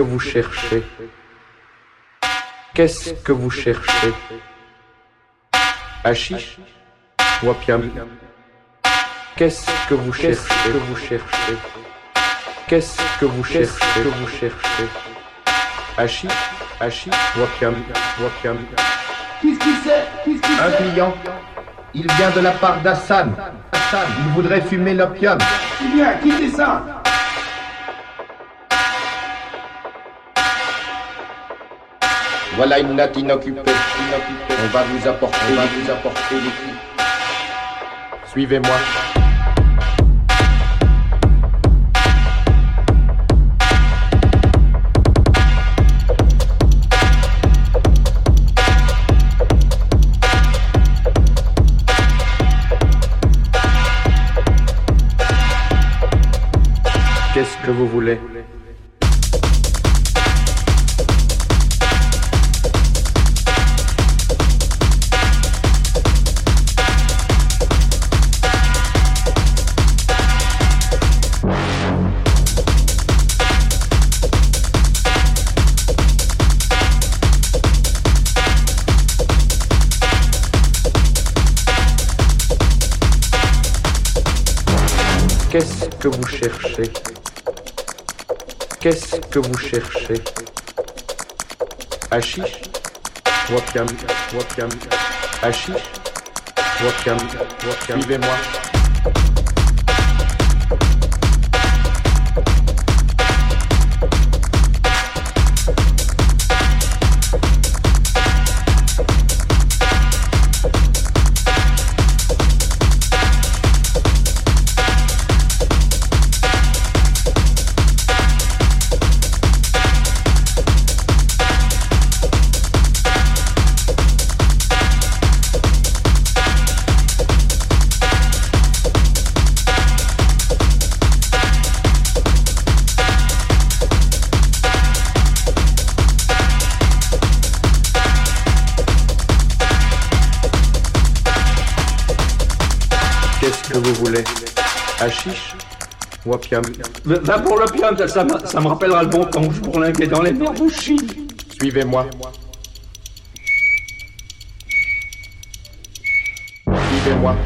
que vous cherchez. Qu'est-ce que vous cherchez? Hachiche Qu'est-ce que vous cherchez que vous cherchez? Qu'est-ce que vous cherchez que vous cherchez? Hachiche Hachiche Wapiam Wapiam Qu'est-ce qui c'est Qu'est-ce qui Un c'est client. Il vient de la part d'Hassan. Hassan, il voudrait fumer l'opium. Eh bien, quittez ça Voilà une natte inoccupée. inoccupée. On va vous apporter, on va vous apporter. Suivez-moi. Qu'est-ce que vous voulez? Qu'est-ce que vous cherchez? Hachiche? Wapiam, Wapiam, Hachiche? Wapiam, Wapiam. Suivez-moi. Va pour l'opium, ça, ça, me- rappellera le bon temps où je bourlinguais dans les noirs de. Suivez-moi. Suivez-moi.